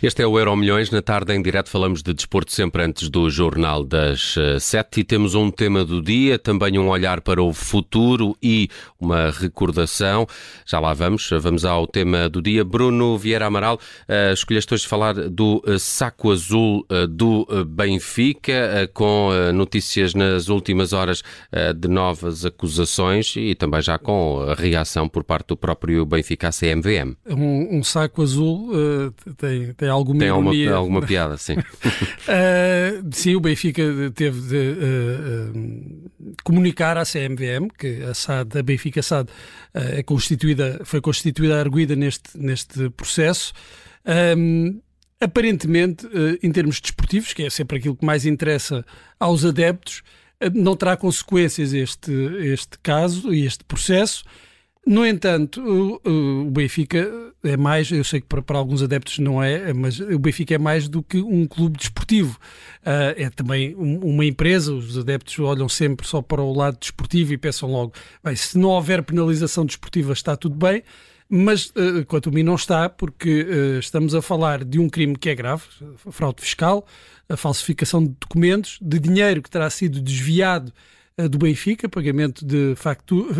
Este é o Euro Milhões. Na tarde, em direto, falamos de desporto sempre antes do Jornal das eh, Sete. E temos um tema do dia, também um olhar para o futuro e uma recordação. Já lá vamos. Vamos ao tema do dia. Bruno Vieira Amaral, uh, escolheste hoje falar do uh, saco azul uh, do Benfica, com notícias nas últimas horas de novas acusações e também já com a reação por parte do próprio Benfica à CMVM. Um, um saco azul tem, tem alguma tem alguma, alguma piada, sim. uh, sim, o Benfica teve de uh, uh, comunicar à CMVM que a SAD, a Benfica SAD, é constituída, foi constituída arguída neste, neste processo. Um, aparentemente, em termos desportivos, que é sempre aquilo que mais interessa aos adeptos, não terá consequências este, este caso e este processo. No entanto, o, Benfica é mais, eu sei que para, alguns adeptos não é, mas o Benfica é mais do que um clube desportivo. Uh, é também um, uma empresa, os adeptos olham sempre só para o lado desportivo e pensam logo, bem, se não houver penalização desportiva está tudo bem, mas uh, quanto a mim não está, porque uh, estamos a falar de um crime que é grave, fraude fiscal, a falsificação de documentos, de dinheiro que terá sido desviado do Benfica, pagamento de,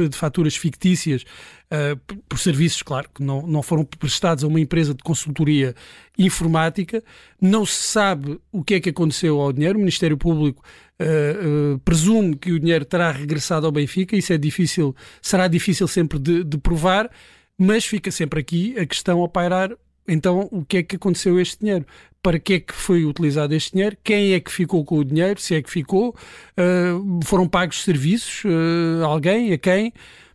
de faturas fictícias uh, por serviços, claro, que não, não foram prestados a uma empresa de consultoria informática. Não se sabe o que é que aconteceu ao dinheiro. O Ministério Público uh, uh, presume que o dinheiro terá regressado ao Benfica. Isso é difícil, será difícil sempre de, de provar, mas fica sempre aqui a questão a pairar então, o que é que aconteceu a este dinheiro? Para que é que foi utilizado este dinheiro? Quem é que ficou com o dinheiro? Se é que ficou? Uh, foram pagos serviços? Uh, alguém? A quem?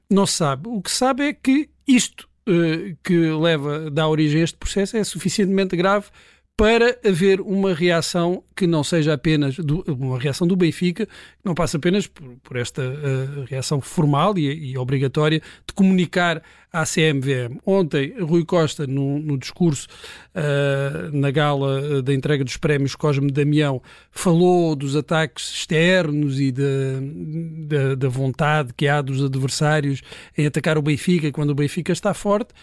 Não se sabe. O que se sabe é que isto uh, que leva, dá origem a este processo é suficientemente grave para haver uma reação que não seja apenas do, uma reação do Benfica, que não passa apenas por, por esta uh, reação formal e, e, obrigatória de comunicar à CMVM. Ontem, Rui Costa, no, no discurso uh, na gala eh, da entrega dos prémios Cosme Damião, falou dos ataques externos e da, da vontade que há dos adversários em atacar o Benfica quando o Benfica está forte.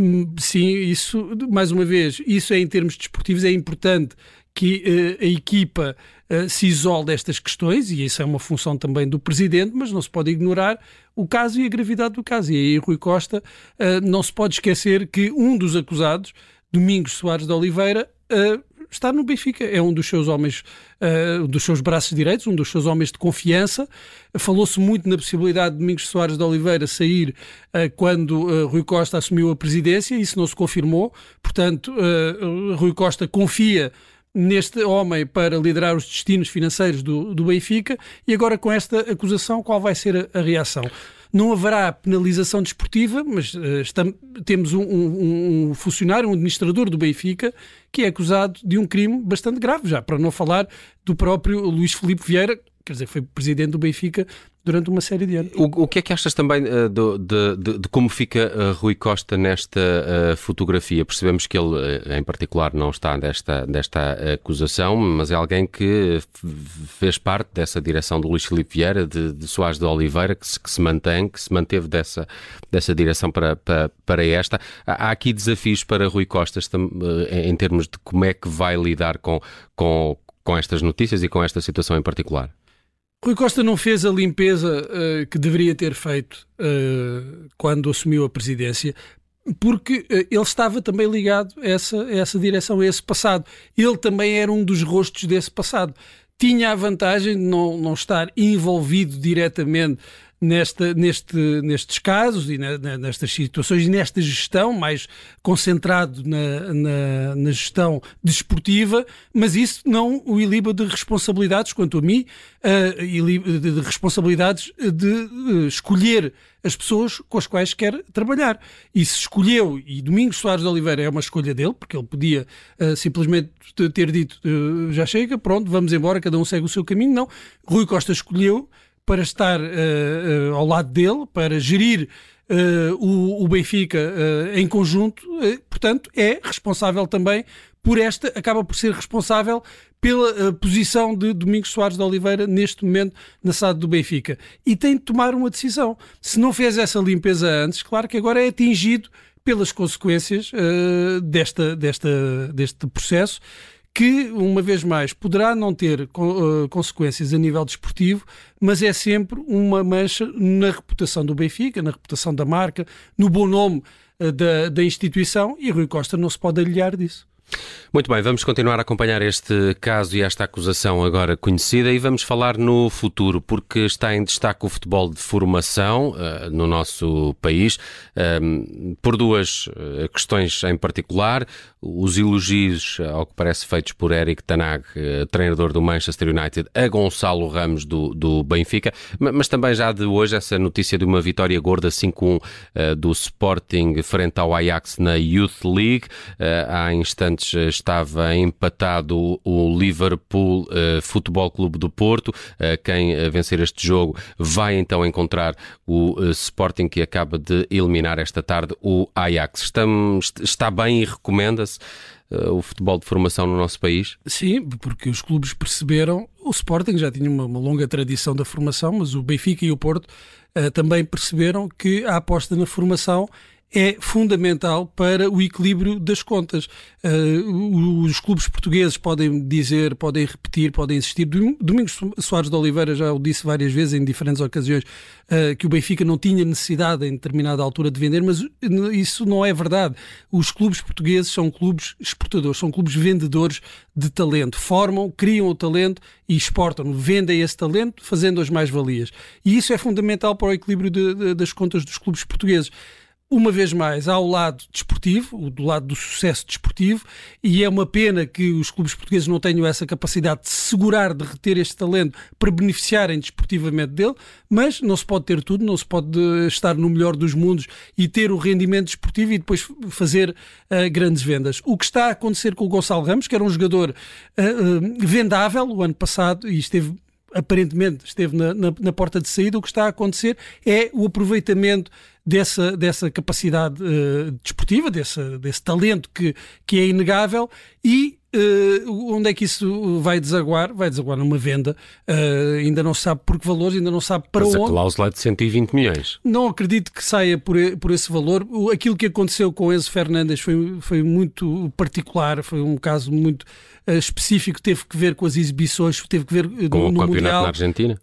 Hum, sim, isso, mais uma vez, isso é em termos desportivos, é importante que uh, a equipa uh, se isole destas questões, e isso é uma função também do Presidente, mas não se pode ignorar o caso e a gravidade do caso. E aí, Rui Costa, uh, não se pode esquecer que um dos acusados, Domingos Soares de Oliveira, está no Benfica, é um dos seus homens, uh, dos seus braços direitos, um dos seus homens de confiança. Falou-se muito na possibilidade de Domingos Soares de Oliveira sair uh, quando uh, Rui Costa assumiu a presidência, isso não se confirmou, portanto, Rui Costa confia neste homem para liderar os destinos financeiros do, do Benfica e agora com esta acusação qual vai ser a, a reação? Não haverá penalização desportiva, mas uh, estamos, temos um, um, um, funcionário, um administrador do Benfica, que é acusado de um crime bastante grave, já para não falar do próprio Luís Filipe Vieira, quer dizer, foi presidente do Benfica durante uma série de anos. O, o que é que achas também uh, do, de, de, de, como fica uh, Rui Costa nesta uh, fotografia? Percebemos que ele, em particular, não está desta, desta acusação, mas é alguém que fez parte dessa direção do Luís Filipe Vieira, de, de Soares de Oliveira, que se, que se mantém, que se manteve dessa, dessa direção para, para, para esta. Há aqui desafios para Rui Costa em termos de como é que vai lidar com, com, com estas notícias e com esta situação em particular? Rui Costa não fez a limpeza uh, que deveria ter feito uh, quando assumiu a presidência, porque uh, ele estava também ligado a essa, a essa direção, a esse passado. Ele também era um dos rostos desse passado. Tinha a vantagem de não, não estar envolvido diretamente nesta, neste, nestes casos e nestas situações e nesta gestão, mais concentrado na, na, na, gestão desportiva, mas isso não o iliba de responsabilidades, quanto a mim, uh, de responsabilidades de uh, escolher as pessoas com as quais quer trabalhar. E se escolheu, e Domingos Soares de Oliveira é uma escolha dele, porque ele podia uh, simplesmente ter dito uh, já chega, pronto, vamos embora, cada um segue o seu caminho. Não. Rui Costa escolheu para estar uh, uh, ao lado dele, para gerir uh, o, o, Benfica em conjunto, portanto, é responsável também por esta, acaba por ser responsável pela posição de Domingos Soares de Oliveira neste momento na SAD do Benfica. E tem de tomar uma decisão. Se não fez essa limpeza antes, claro que agora é atingido pelas consequências uh, desta, desta, deste processo que, uma vez mais, poderá não ter uh, consequências a nível desportivo, mas é sempre uma mancha na reputação do Benfica, na reputação da marca, no bom nome uh, da, da instituição e Rui Costa não se pode aliar disso. Muito bem, vamos continuar a acompanhar este caso e esta acusação agora conhecida e vamos falar no futuro, porque está em destaque o futebol de formação uh, no nosso país, um, por duas uh, questões em particular. Os elogios, ao que parece, feitos por Eric Tanag, uh, treinador do Manchester United, a Gonçalo Ramos do, do Benfica, mas também já de hoje essa notícia de uma vitória gorda 5-1 do Sporting frente ao Ajax na Youth League. há instantes estava empatado o Liverpool uh, Futebol Clube do Porto. Uh, quem vencer este jogo vai então encontrar o Sporting que acaba de eliminar esta tarde o Ajax. Estamos, está bem e recomenda-se o futebol de formação no nosso país? Sim, porque os clubes perceberam, o Sporting já tinha uma, uma longa tradição da formação, mas o Benfica e o Porto uh, também perceberam que a aposta na formação é fundamental para o equilíbrio das contas. Uh, os clubes portugueses podem dizer, podem repetir, podem insistir. Domingos Soares de Oliveira já o disse várias vezes em diferentes ocasiões uh, que o Benfica não tinha necessidade em determinada altura de vender, mas isso não é verdade. Os clubes portugueses são clubes exportadores, são clubes vendedores de talento. Formam, criam o talento e exportam, vendem esse talento, fazendo as mais-valias. E isso é fundamental para o equilíbrio de, de, das contas dos clubes portugueses uma vez mais, há o lado desportivo, do lado do sucesso desportivo, e é uma pena que os clubes portugueses não tenham essa capacidade de segurar, de reter este talento para beneficiarem desportivamente dele, mas não se pode ter tudo, não se pode estar no melhor dos mundos e ter o rendimento desportivo e depois fazer uh, grandes vendas. O que está a acontecer com o Gonçalo Ramos, que era um jogador uh, uh, vendável o ano passado e esteve aparentemente esteve na, na, na, porta de saída, o que está a acontecer é o aproveitamento dessa, dessa capacidade uh, desportiva, desse, desse talento que, que é inegável e Uh, onde é que isso vai desaguar? Vai desaguar numa venda, uh, ainda não sabe por que valores, ainda não sabe para Mas onde. a cláusula é de 120 milhões. Não acredito que saia por, por esse valor. Aquilo que aconteceu com Enzo Fernandes foi, foi muito particular, foi um caso muito uh, específico, teve que ver com as exibições, teve que ver com no, o campeonato mundial. na Argentina,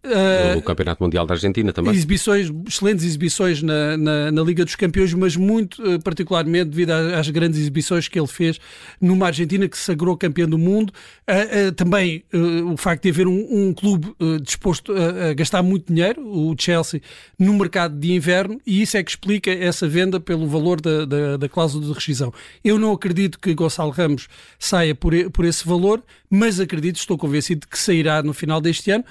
o campeonato mundial da Argentina também. Exibições, excelentes exibições na, na, na Liga dos Campeões, mas muito particularmente devido às grandes exibições que ele fez numa Argentina que se sagrou campeão do mundo. Uh, uh, também uh, o facto de haver um, um clube disposto a, a, gastar muito dinheiro, o Chelsea, no mercado de inverno, e isso é que explica essa venda pelo valor da, da, da cláusula de rescisão. Eu não acredito que Gonçalo Ramos saia por, por esse valor, mas acredito, estou convencido que sairá no final deste ano.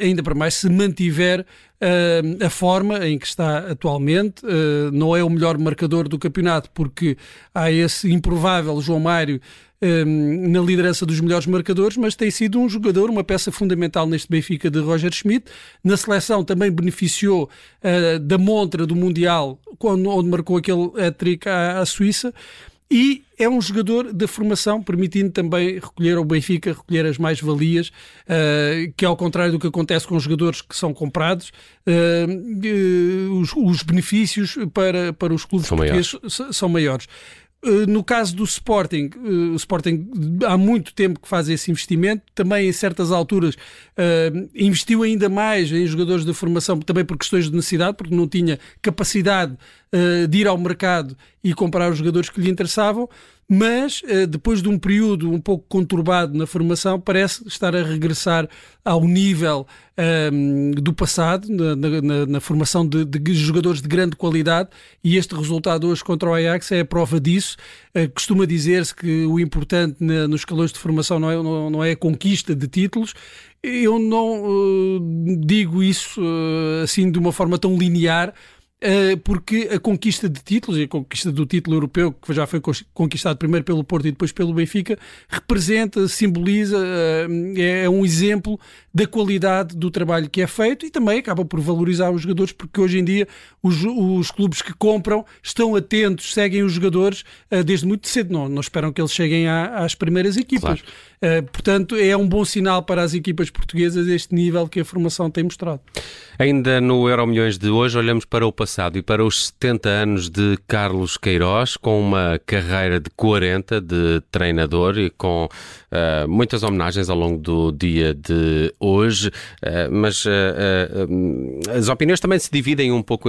Ainda para mais se mantiver uh, a forma em que está atualmente. Uh, não é o melhor marcador do campeonato, porque há esse improvável João Mário na liderança dos melhores marcadores, mas tem sido um jogador, uma peça fundamental neste Benfica de Roger Schmidt. Na seleção também beneficiou da montra do Mundial, quando, onde marcou aquele hat-trick à, à Suíça e é um jogador da formação, permitindo também recolher ao Benfica, recolher as mais-valias, uh, que ao contrário do que acontece com os jogadores que são comprados, uh, uh, os, os, benefícios para, para os clubes são portugueses maiores. são maiores. Eh, no caso do Sporting, eh, o Sporting há muito tempo que faz esse investimento, também em certas alturas uh, investiu ainda mais em jogadores de formação, também por questões de necessidade, porque não tinha capacidade de ir ao mercado e comprar os jogadores que lhe interessavam mas eh, depois de um período um pouco conturbado na formação, parece estar a regressar ao nível um, ehm, do passado, na, na, na formação de, de, jogadores de grande qualidade, e este resultado hoje contra o Ajax é a prova disso. Uh, costuma dizer-se que o importante na, nos escalões de formação não é, não, não é a conquista de títulos. Eu não uh, digo isso uh, assim de uma forma tão linear, porque a conquista de títulos e a conquista do título europeu, que já foi conquistado primeiro pelo Porto e depois pelo Benfica, representa, simboliza, eh, é um exemplo da qualidade do trabalho que é feito e também acaba por valorizar os jogadores, porque hoje em dia os, os clubes que compram estão atentos, seguem os jogadores eh, desde muito cedo, não, não esperam que eles cheguem às primeiras equipas. Claro. Uh, portanto, é um bom sinal para as equipas portuguesas este nível que a formação tem mostrado. Ainda no Euro Milhões de hoje, olhamos para o passado e para os 70 anos de Carlos Queiroz, com uma carreira de 40 de treinador e com uh, muitas homenagens ao longo do dia de hoje. Uh, mas as opiniões também se dividem um pouco,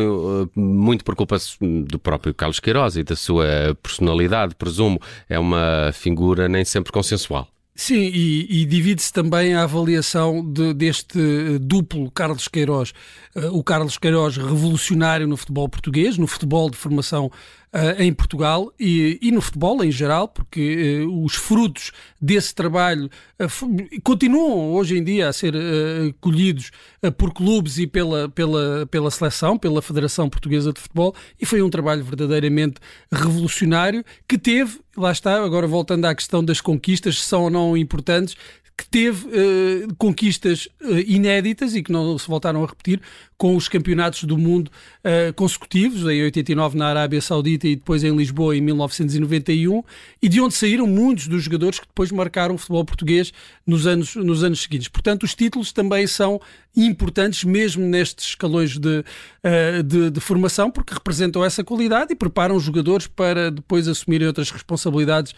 muito por culpa do próprio Carlos Queiroz e da sua personalidade, presumo. É uma figura nem sempre consensual. Sim, e, e divide-se também a avaliação de, deste duplo Carlos Queiroz. Uh, o Carlos Queiroz revolucionário no futebol português, no futebol de formação uh, em Portugal e, e, no futebol em geral, porque uh, os frutos desse trabalho uh, continuam hoje em dia a ser colhidos por clubes e pela, pela, pela seleção, pela Federação Portuguesa de Futebol, e foi um trabalho verdadeiramente revolucionário que teve, lá está, agora voltando à questão das conquistas, são ou não importantes, que teve uh, conquistas uh, inéditas e que não se voltaram a repetir com os campeonatos do mundo uh, consecutivos, em 89 na Arábia Saudita e depois em Lisboa em 1991, e de onde saíram muitos dos jogadores que depois marcaram o futebol português nos anos, nos anos seguintes. Portanto, os títulos também são importantes, mesmo nestes escalões de, de, de formação, porque representam essa qualidade e preparam os jogadores para depois assumirem outras responsabilidades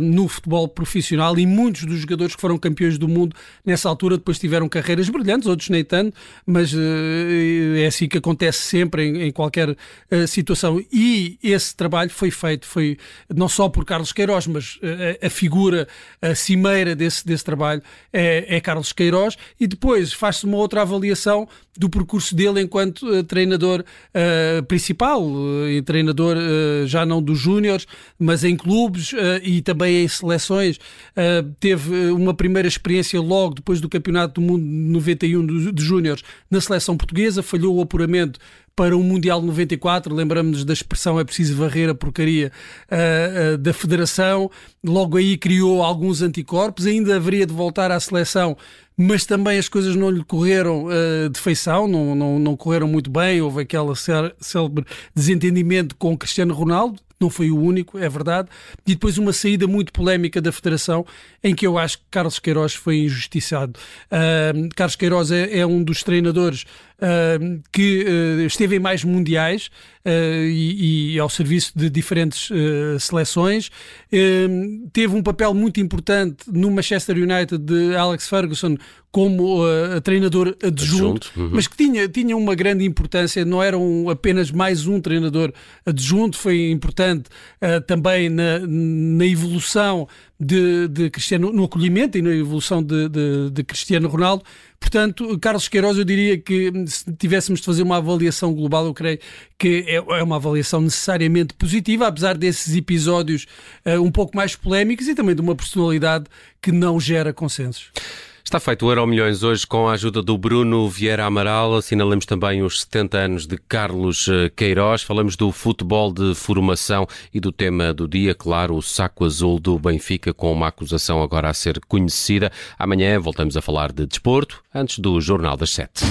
no futebol profissional e muitos dos jogadores que foram campeões do mundo nessa altura, depois tiveram carreiras brilhantes, outros nem tanto, mas uh, é assim que acontece sempre em, em qualquer uh, situação. E esse trabalho foi feito, foi não só por Carlos Queiroz, mas uh, a figura, a cimeira desse, desse trabalho é, é Carlos Queiroz, e depois faz-se uma outra avaliação do percurso dele enquanto treinador principal, e treinador já não dos júniores, mas em clubes e também em seleções. teve uma primeira primeira experiência logo depois do Campeonato do Mundo 91 de, Júniores na seleção portuguesa, falhou o apuramento para o Mundial 94, lembramos-nos da expressão é preciso varrer a porcaria uh, uh, da Federação, logo aí criou alguns anticorpos, ainda haveria de voltar à seleção, mas também as coisas não lhe correram uh, de feição, não, não, não correram muito bem, houve aquele célebre desentendimento com Cristiano Ronaldo, não foi o único, é verdade, e depois uma saída muito polémica da Federação, em que eu acho que Carlos Queiroz foi injustiçado. Uh, Carlos Queiroz é, é, um dos treinadores uh, que uh, esteve em mais mundiais e, e, ao serviço de diferentes seleções, teve um papel muito importante no Manchester United de Alex Ferguson como uh, treinador adjunto, adjunto. Uhum. mas que tinha, tinha uma grande importância, não era um, apenas mais um treinador adjunto, foi importante uh, também na, na evolução de, de, Cristiano, no acolhimento e na evolução de, de, de, Cristiano Ronaldo. Portanto, Carlos Queiroz, eu diria que se tivéssemos de fazer uma avaliação global, eu creio que é, é uma avaliação necessariamente positiva, apesar desses episódios uh, um pouco mais polémicos e também de uma personalidade que não gera consensos. Está feito o Euro Milhões hoje com a ajuda do Bruno Vieira Amaral. Assinalamos também os 70 anos de Carlos eh, Queiroz. Falamos do futebol de formação e do tema do dia, claro, o saco azul do Benfica, com uma acusação agora a ser conhecida. Amanhã voltamos a falar de desporto, antes do Jornal das Sete.